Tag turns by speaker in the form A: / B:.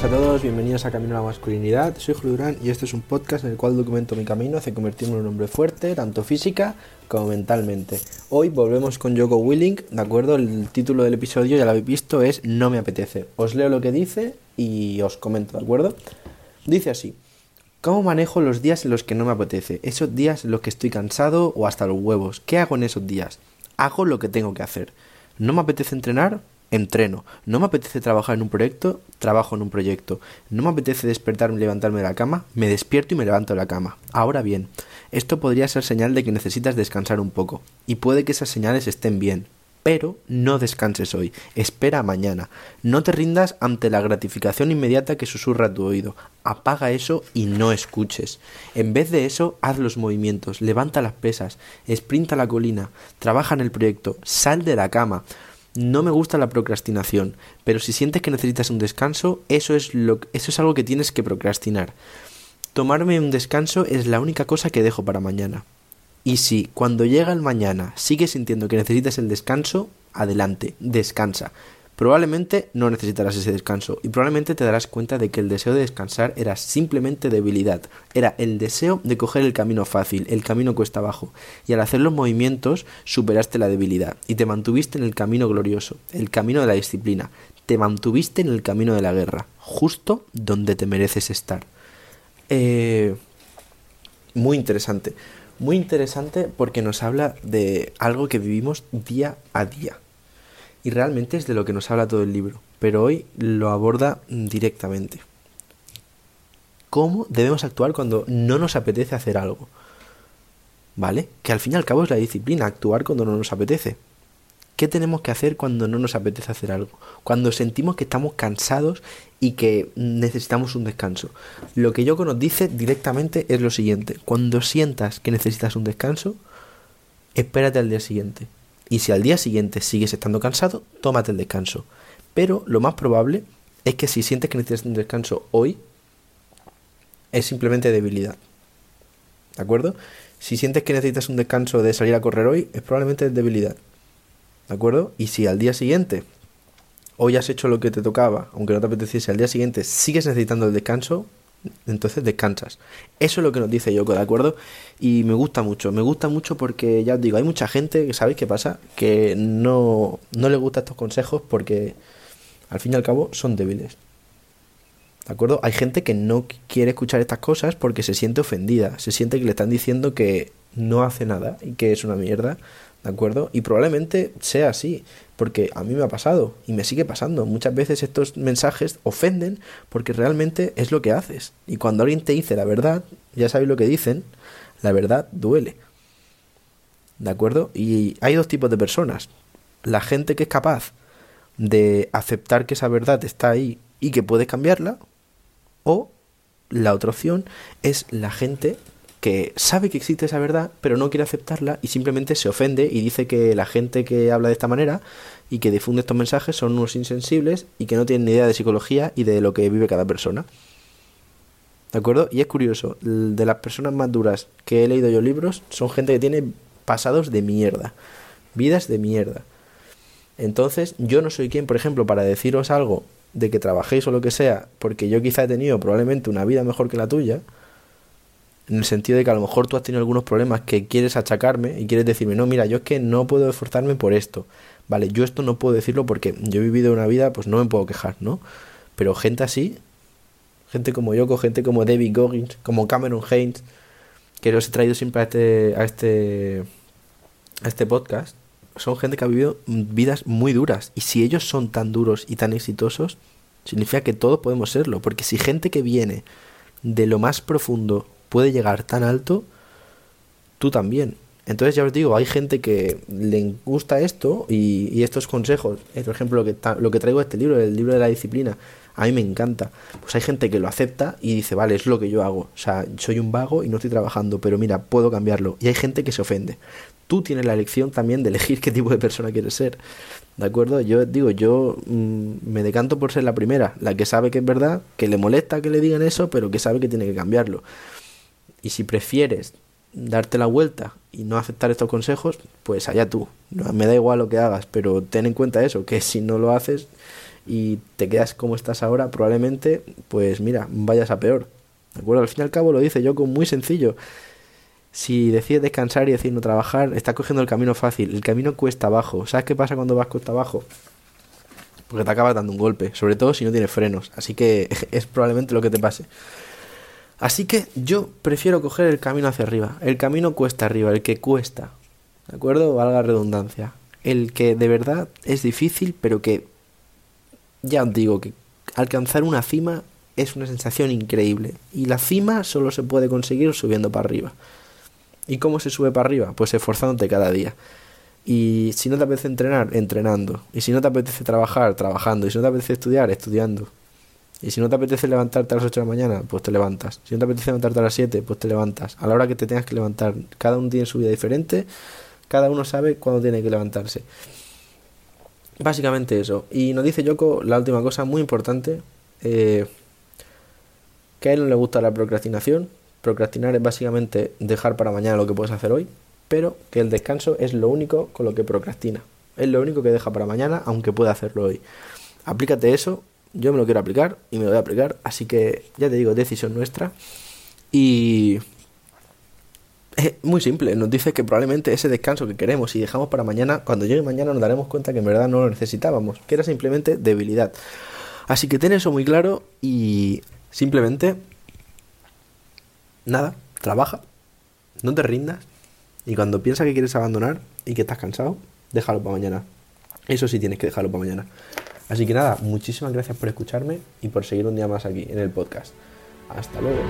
A: buenas a todos, bienvenidos a Camino a la Masculinidad. Soy Julio Durán y este es un podcast en el cual documento mi camino hacia convertirme en un hombre fuerte, tanto física como mentalmente. Hoy volvemos con Joko Willing, ¿de acuerdo? El título del episodio, ya lo habéis visto, es No me apetece. Os leo lo que dice y os comento, ¿de acuerdo? Dice así. ¿Cómo manejo los días en los que no me apetece? Esos días en los que estoy cansado o hasta los huevos. ¿Qué hago en esos días? Hago lo que tengo que hacer. ¿No me apetece entrenar? Entreno. No me apetece trabajar en un proyecto, trabajo en un proyecto. No me apetece despertarme levantarme de la cama, me despierto y me levanto de la cama. Ahora bien, esto podría ser señal de que necesitas descansar un poco, y puede que esas señales estén bien. Pero no descanses hoy, espera mañana. No te rindas ante la gratificación inmediata que susurra tu oído. Apaga eso y no escuches. En vez de eso, haz los movimientos, levanta las pesas, sprinta la colina, trabaja en el proyecto, sal de la cama, no me gusta la procrastinación, pero si sientes que necesitas un descanso, eso es, lo, eso es algo que tienes que procrastinar. Tomarme un descanso es la única cosa que dejo para mañana. Y si cuando llega el mañana sigues sintiendo que necesitas el descanso, adelante, descansa. Probablemente no necesitarás ese descanso y probablemente te darás cuenta de que el deseo de descansar era simplemente debilidad, era el deseo de coger el camino fácil, el camino cuesta abajo, y al hacer los movimientos superaste la debilidad y te mantuviste en el camino glorioso, el camino de la disciplina, te mantuviste en el camino de la guerra, justo donde te mereces estar. Eh, muy interesante, muy interesante porque nos habla de algo que vivimos día a día y realmente es de lo que nos habla todo el libro, pero hoy lo aborda directamente. ¿Cómo debemos actuar cuando no nos apetece hacer algo? ¿Vale? Que al fin y al cabo es la disciplina, actuar cuando no nos apetece. ¿Qué tenemos que hacer cuando no nos apetece hacer algo? Cuando sentimos que estamos cansados y que necesitamos un descanso. Lo que Yoko nos dice directamente es lo siguiente. Cuando sientas que necesitas un descanso, espérate al día siguiente. Y si al día siguiente sigues estando cansado, tómate el descanso. Pero lo más probable es que si sientes que necesitas un descanso hoy, es simplemente debilidad. ¿De acuerdo? Si sientes que necesitas un descanso de salir a correr hoy, es probablemente debilidad. ¿De acuerdo? Y si al día siguiente, hoy has hecho lo que te tocaba, aunque no te apeteciese, al día siguiente sigues necesitando el descanso, entonces descansas. Eso es lo que nos dice Yoko, ¿de acuerdo? Y me gusta mucho, me gusta mucho porque ya os digo, hay mucha gente que sabéis qué pasa, que no, no le gustan estos consejos porque al fin y al cabo son débiles. ¿De acuerdo? Hay gente que no quiere escuchar estas cosas porque se siente ofendida, se siente que le están diciendo que no hace nada y que es una mierda, ¿de acuerdo? Y probablemente sea así, porque a mí me ha pasado y me sigue pasando. Muchas veces estos mensajes ofenden porque realmente es lo que haces. Y cuando alguien te dice la verdad, ya sabéis lo que dicen, la verdad duele. ¿De acuerdo? Y hay dos tipos de personas. La gente que es capaz de aceptar que esa verdad está ahí y que puedes cambiarla. O la otra opción es la gente que sabe que existe esa verdad, pero no quiere aceptarla y simplemente se ofende y dice que la gente que habla de esta manera y que difunde estos mensajes son unos insensibles y que no tienen ni idea de psicología y de lo que vive cada persona. ¿De acuerdo? Y es curioso, de las personas más duras que he leído yo libros son gente que tiene pasados de mierda, vidas de mierda. Entonces, yo no soy quien, por ejemplo, para deciros algo de que trabajéis o lo que sea, porque yo quizá he tenido probablemente una vida mejor que la tuya, en el sentido de que a lo mejor tú has tenido algunos problemas que quieres achacarme y quieres decirme, no, mira, yo es que no puedo esforzarme por esto. Vale, yo esto no puedo decirlo porque yo he vivido una vida, pues no me puedo quejar, ¿no? Pero gente así, gente como yo, gente como David Goggins, como Cameron Haynes, que los he traído siempre a este, a este, a este podcast, son gente que ha vivido vidas muy duras. Y si ellos son tan duros y tan exitosos, significa que todos podemos serlo. Porque si gente que viene de lo más profundo puede llegar tan alto, tú también. Entonces ya os digo, hay gente que le gusta esto y, estos consejos, por ejemplo, lo que, lo que traigo de este libro, el libro de la disciplina, a mí me encanta. Pues hay gente que lo acepta y dice, vale, es lo que yo hago. O sea, soy un vago y no estoy trabajando, pero mira, puedo cambiarlo. Y hay gente que se ofende. Tú tienes la elección también de elegir qué tipo de persona quieres ser. ¿De acuerdo? Yo digo, yo mm, me decanto por ser la primera, la que sabe que es verdad, que le molesta que le digan eso, pero que sabe que tiene que cambiarlo. Y si prefieres darte la vuelta y no aceptar estos consejos, pues allá tú. me da igual lo que hagas, pero ten en cuenta eso, que si no lo haces, y te quedas como estás ahora, probablemente, pues mira, vayas a peor. ¿De acuerdo? Al fin y al cabo lo dice yo con muy sencillo. Si decides descansar y decir no trabajar, estás cogiendo el camino fácil. El camino cuesta abajo. ¿Sabes qué pasa cuando vas cuesta abajo? Porque te acabas dando un golpe, sobre todo si no tienes frenos. Así que es probablemente lo que te pase. Así que yo prefiero coger el camino hacia arriba. El camino cuesta arriba, el que cuesta. ¿De acuerdo? Valga redundancia. El que de verdad es difícil, pero que ya os digo que alcanzar una cima es una sensación increíble. Y la cima solo se puede conseguir subiendo para arriba. ¿Y cómo se sube para arriba? Pues esforzándote cada día. Y si no te apetece entrenar, entrenando. Y si no te apetece trabajar, trabajando. Y si no te apetece estudiar, estudiando. Y si no te apetece levantarte a las 8 de la mañana, pues te levantas. Si no te apetece levantarte a las 7, pues te levantas. A la hora que te tengas que levantar, cada uno tiene su vida diferente, cada uno sabe cuándo tiene que levantarse. Básicamente eso. Y nos dice Yoko la última cosa muy importante, eh, que a él no le gusta la procrastinación. Procrastinar es básicamente dejar para mañana lo que puedes hacer hoy, pero que el descanso es lo único con lo que procrastina. Es lo único que deja para mañana, aunque pueda hacerlo hoy. Aplícate eso yo me lo quiero aplicar y me lo voy a aplicar, así que ya te digo, decisión nuestra. Y es muy simple, nos dice que probablemente ese descanso que queremos y dejamos para mañana, cuando llegue mañana nos daremos cuenta que en verdad no lo necesitábamos, que era simplemente debilidad. Así que ten eso muy claro y simplemente nada, trabaja, no te rindas y cuando piensas que quieres abandonar y que estás cansado, déjalo para mañana. Eso sí tienes que dejarlo para mañana. Así que nada, muchísimas gracias por escucharme y por seguir un día más aquí en el podcast. Hasta luego.